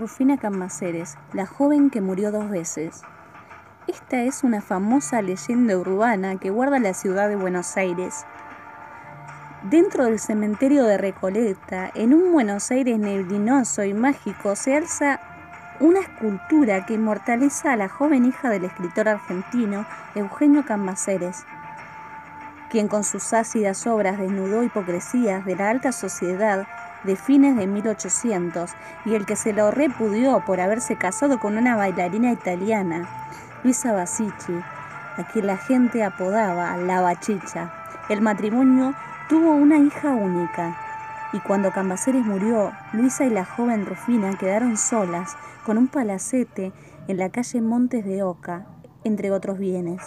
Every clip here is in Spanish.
Rufina Cambaceres, la joven que murió dos veces. Esta es una famosa leyenda urbana que guarda la ciudad de Buenos Aires. Dentro del cementerio de Recoleta, en un Buenos Aires neblinoso y mágico, se alza una escultura que inmortaliza a la joven hija del escritor argentino Eugenio Cambaceres, quien con sus ácidas obras desnudó hipocresías de la alta sociedad de fines de 1800 y el que se lo repudió por haberse casado con una bailarina italiana, Luisa Basici, a quien la gente apodaba la bachicha. El matrimonio tuvo una hija única y cuando Cambaceres murió, Luisa y la joven Rufina quedaron solas con un palacete en la calle Montes de Oca, entre otros bienes.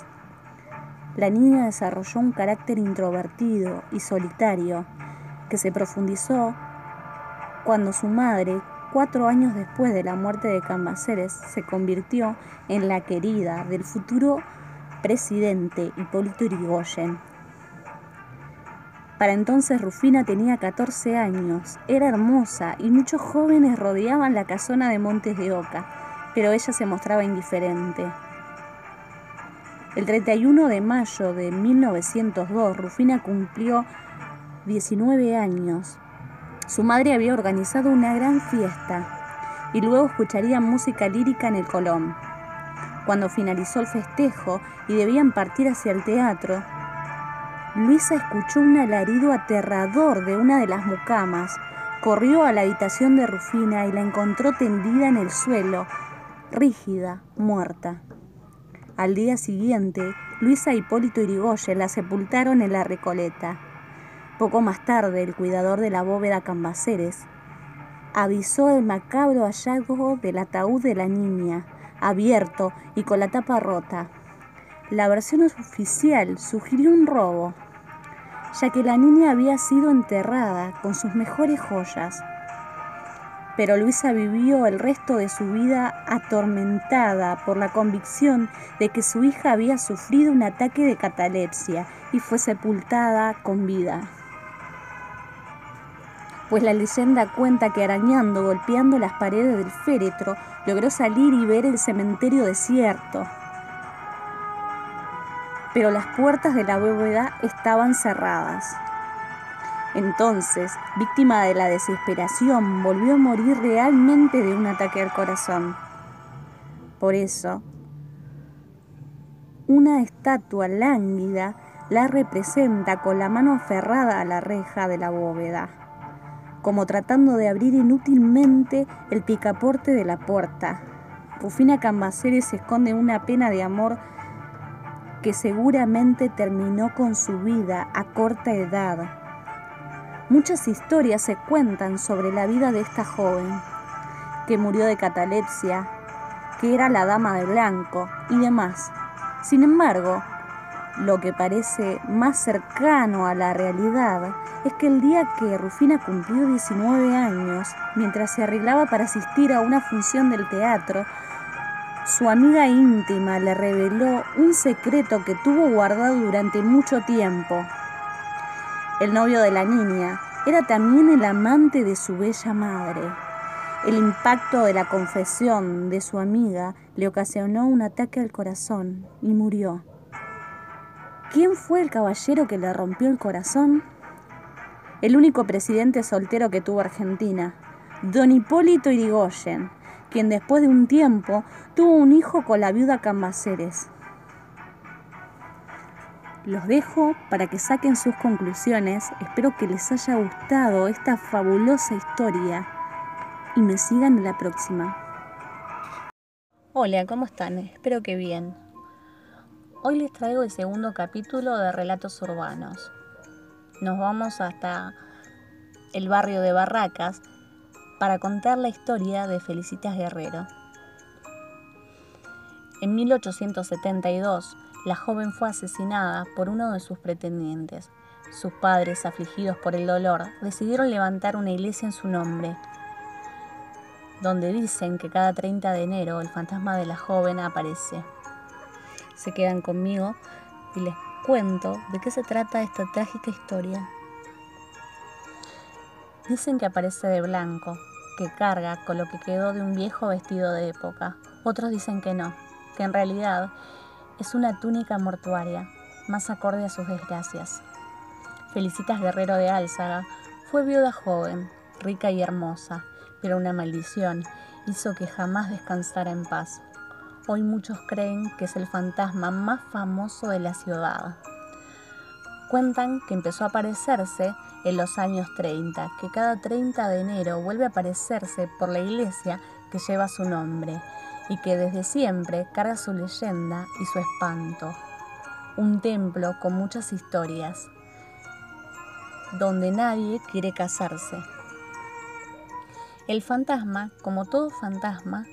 La niña desarrolló un carácter introvertido y solitario que se profundizó cuando su madre, cuatro años después de la muerte de Cambaceres, se convirtió en la querida del futuro presidente Hipólito Yrigoyen. Para entonces Rufina tenía 14 años, era hermosa y muchos jóvenes rodeaban la casona de Montes de Oca, pero ella se mostraba indiferente. El 31 de mayo de 1902, Rufina cumplió 19 años su madre había organizado una gran fiesta y luego escucharía música lírica en el Colón. Cuando finalizó el festejo y debían partir hacia el teatro, Luisa escuchó un alarido aterrador de una de las mucamas. Corrió a la habitación de Rufina y la encontró tendida en el suelo, rígida, muerta. Al día siguiente, Luisa e Hipólito Irigoyen la sepultaron en la Recoleta. Poco más tarde, el cuidador de la bóveda Cambaceres avisó el macabro hallazgo del ataúd de la niña, abierto y con la tapa rota. La versión oficial sugirió un robo, ya que la niña había sido enterrada con sus mejores joyas. Pero Luisa vivió el resto de su vida atormentada por la convicción de que su hija había sufrido un ataque de catalepsia y fue sepultada con vida pues la leyenda cuenta que arañando, golpeando las paredes del féretro, logró salir y ver el cementerio desierto. Pero las puertas de la bóveda estaban cerradas. Entonces, víctima de la desesperación, volvió a morir realmente de un ataque al corazón. Por eso, una estatua lánguida la representa con la mano aferrada a la reja de la bóveda como tratando de abrir inútilmente el picaporte de la puerta. Rufina Cambaceres esconde una pena de amor que seguramente terminó con su vida a corta edad. Muchas historias se cuentan sobre la vida de esta joven, que murió de catalepsia, que era la dama de blanco y demás. Sin embargo, lo que parece más cercano a la realidad es que el día que Rufina cumplió 19 años, mientras se arreglaba para asistir a una función del teatro, su amiga íntima le reveló un secreto que tuvo guardado durante mucho tiempo. El novio de la niña era también el amante de su bella madre. El impacto de la confesión de su amiga le ocasionó un ataque al corazón y murió. ¿Quién fue el caballero que le rompió el corazón? El único presidente soltero que tuvo Argentina, don Hipólito Irigoyen, quien después de un tiempo tuvo un hijo con la viuda Cambaceres. Los dejo para que saquen sus conclusiones. Espero que les haya gustado esta fabulosa historia y me sigan en la próxima. Hola, ¿cómo están? Espero que bien. Hoy les traigo el segundo capítulo de Relatos Urbanos. Nos vamos hasta el barrio de Barracas para contar la historia de Felicitas Guerrero. En 1872, la joven fue asesinada por uno de sus pretendientes. Sus padres, afligidos por el dolor, decidieron levantar una iglesia en su nombre, donde dicen que cada 30 de enero el fantasma de la joven aparece se quedan conmigo y les cuento de qué se trata esta trágica historia. Dicen que aparece de blanco, que carga con lo que quedó de un viejo vestido de época. Otros dicen que no, que en realidad es una túnica mortuaria, más acorde a sus desgracias. Felicitas Guerrero de Álzaga fue viuda joven, rica y hermosa, pero una maldición hizo que jamás descansara en paz. Hoy muchos creen que es el fantasma más famoso de la ciudad. Cuentan que empezó a aparecerse en los años 30, que cada 30 de enero vuelve a aparecerse por la iglesia que lleva su nombre y que desde siempre carga su leyenda y su espanto. Un templo con muchas historias, donde nadie quiere casarse. El fantasma, como todo fantasma,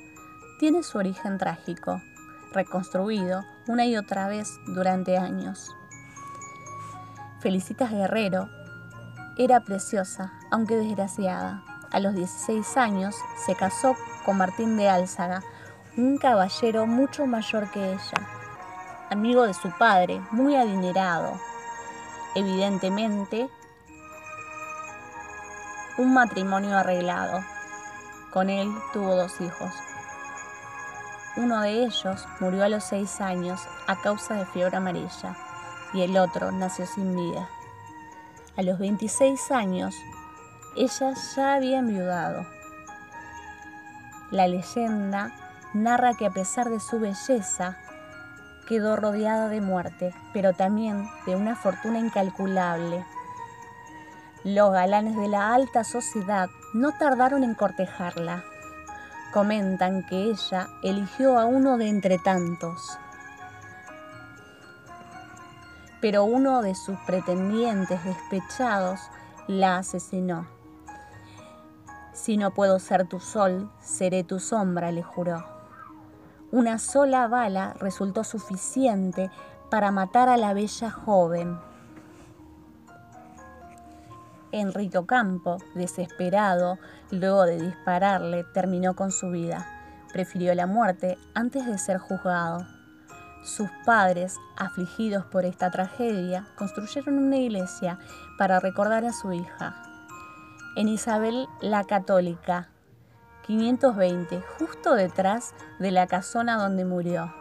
tiene su origen trágico, reconstruido una y otra vez durante años. Felicitas Guerrero era preciosa, aunque desgraciada. A los 16 años se casó con Martín de Álzaga, un caballero mucho mayor que ella, amigo de su padre, muy adinerado. Evidentemente, un matrimonio arreglado. Con él tuvo dos hijos. Uno de ellos murió a los seis años a causa de fiebre amarilla y el otro nació sin vida. A los 26 años, ella ya había enviudado. La leyenda narra que a pesar de su belleza, quedó rodeada de muerte, pero también de una fortuna incalculable. Los galanes de la alta sociedad no tardaron en cortejarla. Comentan que ella eligió a uno de entre tantos. Pero uno de sus pretendientes despechados la asesinó. Si no puedo ser tu sol, seré tu sombra, le juró. Una sola bala resultó suficiente para matar a la bella joven. Enrique Ocampo, desesperado, luego de dispararle, terminó con su vida. Prefirió la muerte antes de ser juzgado. Sus padres, afligidos por esta tragedia, construyeron una iglesia para recordar a su hija. En Isabel la Católica, 520, justo detrás de la casona donde murió,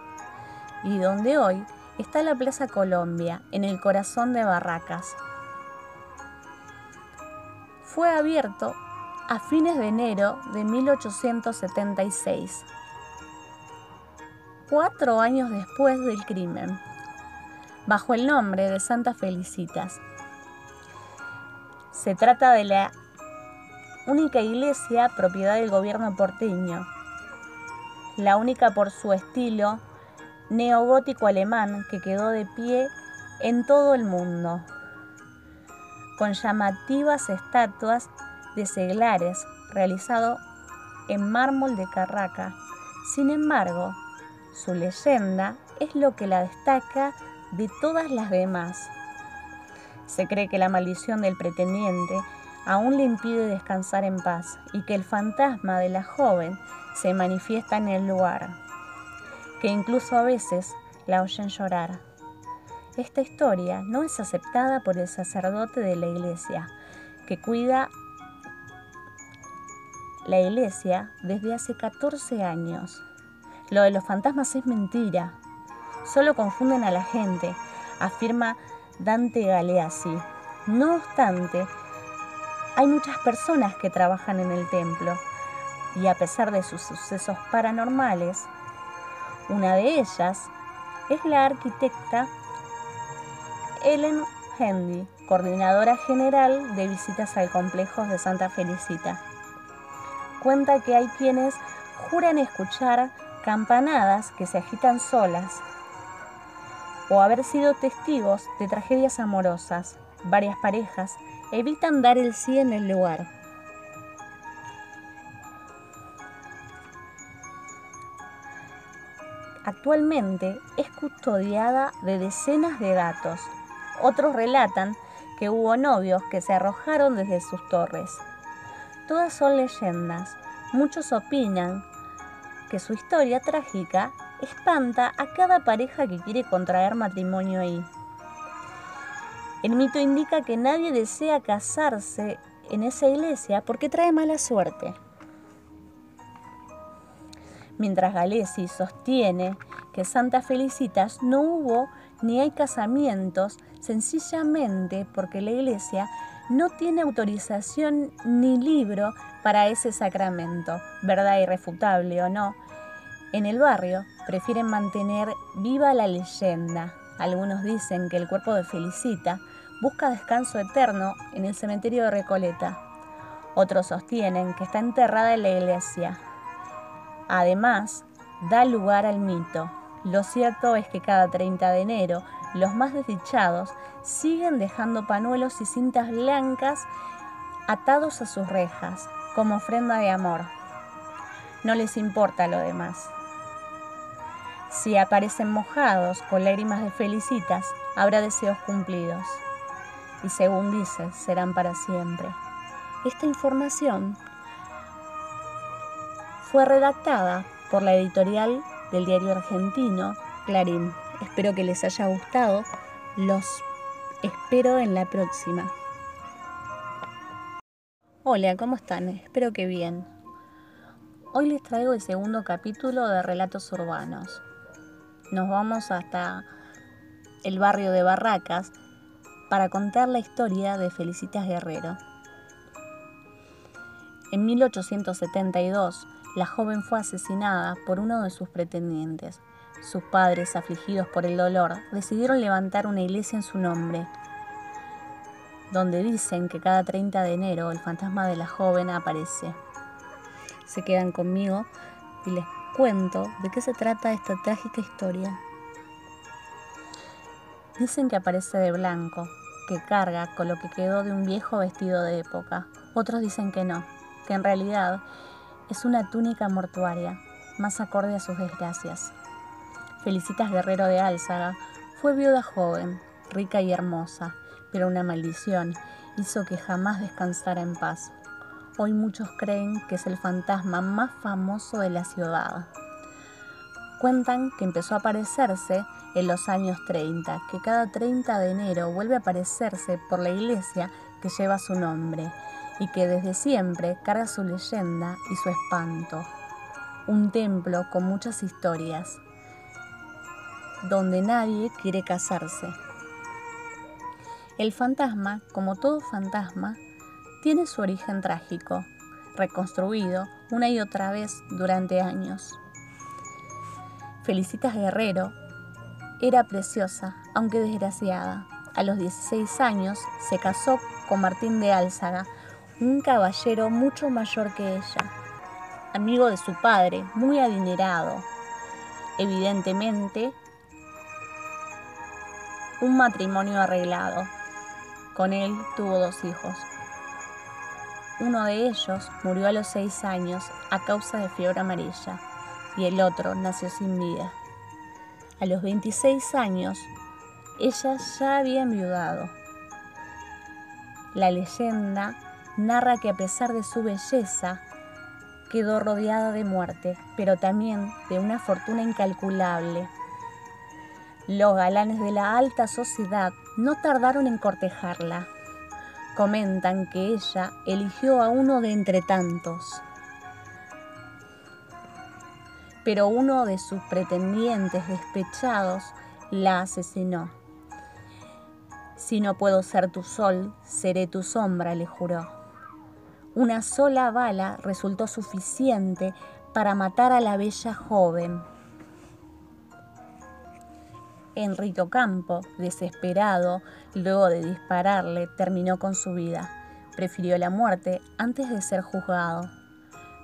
y donde hoy está la Plaza Colombia, en el corazón de Barracas, fue abierto a fines de enero de 1876, cuatro años después del crimen, bajo el nombre de Santa Felicitas. Se trata de la única iglesia propiedad del gobierno porteño, la única por su estilo neogótico alemán que quedó de pie en todo el mundo con llamativas estatuas de seglares realizado en mármol de Carraca. Sin embargo, su leyenda es lo que la destaca de todas las demás. Se cree que la maldición del pretendiente aún le impide descansar en paz y que el fantasma de la joven se manifiesta en el lugar, que incluso a veces la oyen llorar. Esta historia no es aceptada por el sacerdote de la iglesia, que cuida la iglesia desde hace 14 años. Lo de los fantasmas es mentira. Solo confunden a la gente, afirma Dante Galeazzi. No obstante, hay muchas personas que trabajan en el templo y a pesar de sus sucesos paranormales, una de ellas es la arquitecta Ellen Hendy, coordinadora general de visitas al complejo de Santa Felicita. Cuenta que hay quienes juran escuchar campanadas que se agitan solas o haber sido testigos de tragedias amorosas. Varias parejas evitan dar el sí en el lugar. Actualmente es custodiada de decenas de gatos, otros relatan que hubo novios que se arrojaron desde sus torres. Todas son leyendas. Muchos opinan que su historia trágica espanta a cada pareja que quiere contraer matrimonio ahí. El mito indica que nadie desea casarse en esa iglesia porque trae mala suerte. mientras Galesi sostiene que Santa Felicitas no hubo ni hay casamientos sencillamente porque la iglesia no tiene autorización ni libro para ese sacramento, verdad irrefutable o no. En el barrio prefieren mantener viva la leyenda. Algunos dicen que el cuerpo de Felicita busca descanso eterno en el cementerio de Recoleta. Otros sostienen que está enterrada en la iglesia. Además, da lugar al mito. Lo cierto es que cada 30 de enero los más desdichados siguen dejando panuelos y cintas blancas atados a sus rejas como ofrenda de amor. No les importa lo demás. Si aparecen mojados con lágrimas de felicitas, habrá deseos cumplidos. Y según dice, serán para siempre. Esta información fue redactada por la editorial del diario argentino Clarín. Espero que les haya gustado. Los espero en la próxima. Hola, ¿cómo están? Espero que bien. Hoy les traigo el segundo capítulo de Relatos Urbanos. Nos vamos hasta el barrio de Barracas para contar la historia de Felicitas Guerrero. En 1872, la joven fue asesinada por uno de sus pretendientes, sus padres, afligidos por el dolor, decidieron levantar una iglesia en su nombre, donde dicen que cada 30 de enero el fantasma de la joven aparece. Se quedan conmigo y les cuento de qué se trata esta trágica historia. Dicen que aparece de blanco, que carga con lo que quedó de un viejo vestido de época. Otros dicen que no, que en realidad es una túnica mortuaria, más acorde a sus desgracias. Felicitas Guerrero de Álzaga fue viuda joven, rica y hermosa, pero una maldición hizo que jamás descansara en paz. Hoy muchos creen que es el fantasma más famoso de la ciudad. Cuentan que empezó a aparecerse en los años 30, que cada 30 de enero vuelve a aparecerse por la iglesia que lleva su nombre y que desde siempre carga su leyenda y su espanto. Un templo con muchas historias, donde nadie quiere casarse. El fantasma, como todo fantasma, tiene su origen trágico, reconstruido una y otra vez durante años. Felicitas Guerrero era preciosa, aunque desgraciada. A los 16 años se casó con Martín de Álzaga, un caballero mucho mayor que ella, amigo de su padre, muy adinerado. Evidentemente, un matrimonio arreglado. Con él tuvo dos hijos. Uno de ellos murió a los seis años a causa de fiebre amarilla y el otro nació sin vida. A los 26 años, ella ya había enviudado. La leyenda narra que a pesar de su belleza, quedó rodeada de muerte, pero también de una fortuna incalculable los galanes de la alta sociedad no tardaron en cortejarla. Comentan que ella eligió a uno de entre tantos. Pero uno de sus pretendientes despechados la asesinó. Si no puedo ser tu sol, seré tu sombra, le juró. Una sola bala resultó suficiente para matar a la bella joven. Enrico Campo, desesperado, luego de dispararle, terminó con su vida. Prefirió la muerte antes de ser juzgado.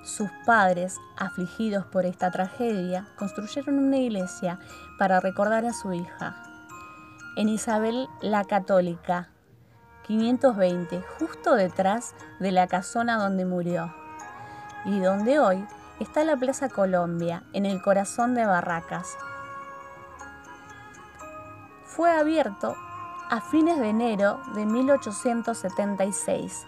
Sus padres, afligidos por esta tragedia, construyeron una iglesia para recordar a su hija. En Isabel la Católica, 520, justo detrás de la casona donde murió, y donde hoy está la Plaza Colombia, en el corazón de Barracas fue abierto a fines de enero de 1876,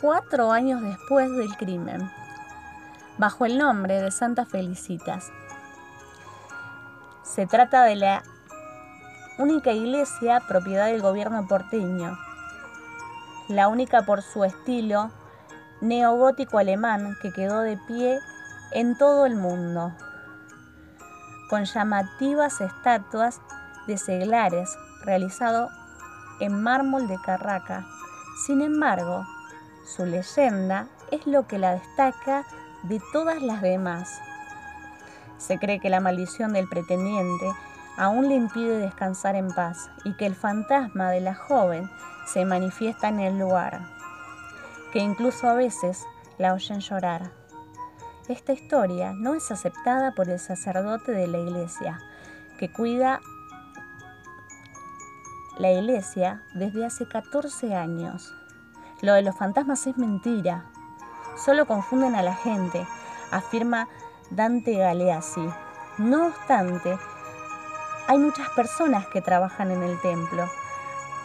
cuatro años después del crimen, bajo el nombre de Santa Felicitas. Se trata de la única iglesia propiedad del gobierno porteño, la única por su estilo neogótico alemán que quedó de pie en todo el mundo, con llamativas estatuas de seglares realizado en mármol de Carraca. Sin embargo, su leyenda es lo que la destaca de todas las demás. Se cree que la maldición del pretendiente aún le impide descansar en paz y que el fantasma de la joven se manifiesta en el lugar, que incluso a veces la oyen llorar. Esta historia no es aceptada por el sacerdote de la iglesia, que cuida la iglesia desde hace 14 años. Lo de los fantasmas es mentira. Solo confunden a la gente, afirma Dante Galeazzi. No obstante, hay muchas personas que trabajan en el templo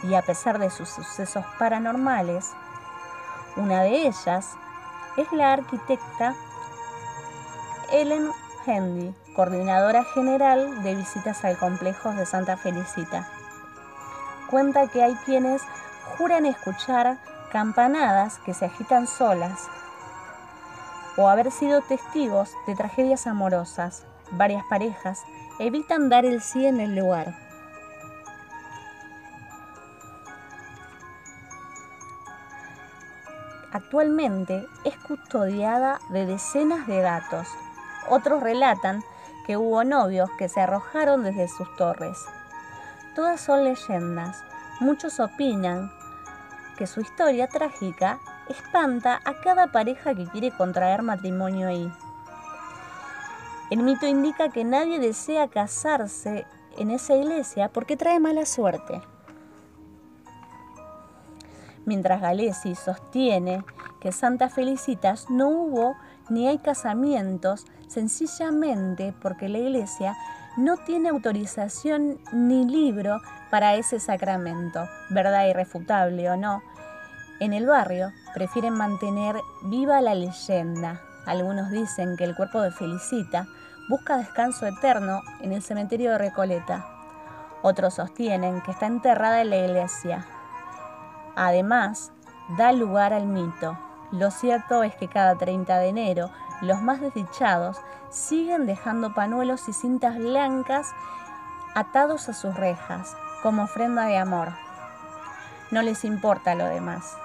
y a pesar de sus sucesos paranormales, una de ellas es la arquitecta Ellen Hendy, coordinadora general de visitas al complejo de Santa Felicita. Cuenta que hay quienes juran escuchar campanadas que se agitan solas o haber sido testigos de tragedias amorosas. Varias parejas evitan dar el sí en el lugar. Actualmente es custodiada de decenas de gatos. Otros relatan que hubo novios que se arrojaron desde sus torres. Todas son leyendas. Muchos opinan que su historia trágica espanta a cada pareja que quiere contraer matrimonio ahí. El mito indica que nadie desea casarse en esa iglesia porque trae mala suerte. Mientras Galesi sostiene que Santa Felicitas no hubo ni hay casamientos sencillamente porque la iglesia no tiene autorización ni libro para ese sacramento, verdad irrefutable o no, en el barrio prefieren mantener viva la leyenda. Algunos dicen que el cuerpo de Felicita busca descanso eterno en el cementerio de Recoleta. Otros sostienen que está enterrada en la iglesia. Además, da lugar al mito. Lo cierto es que cada 30 de enero los más desdichados siguen dejando panuelos y cintas blancas atados a sus rejas como ofrenda de amor. No les importa lo demás.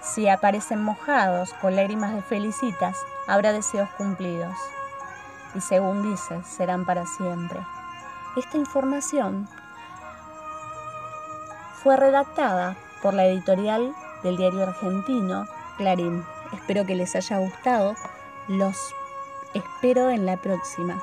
Si aparecen mojados con lágrimas de felicitas, habrá deseos cumplidos. Y según dice, serán para siempre. Esta información fue redactada por la editorial del diario argentino Clarín. Espero que les haya gustado. Los espero en la próxima.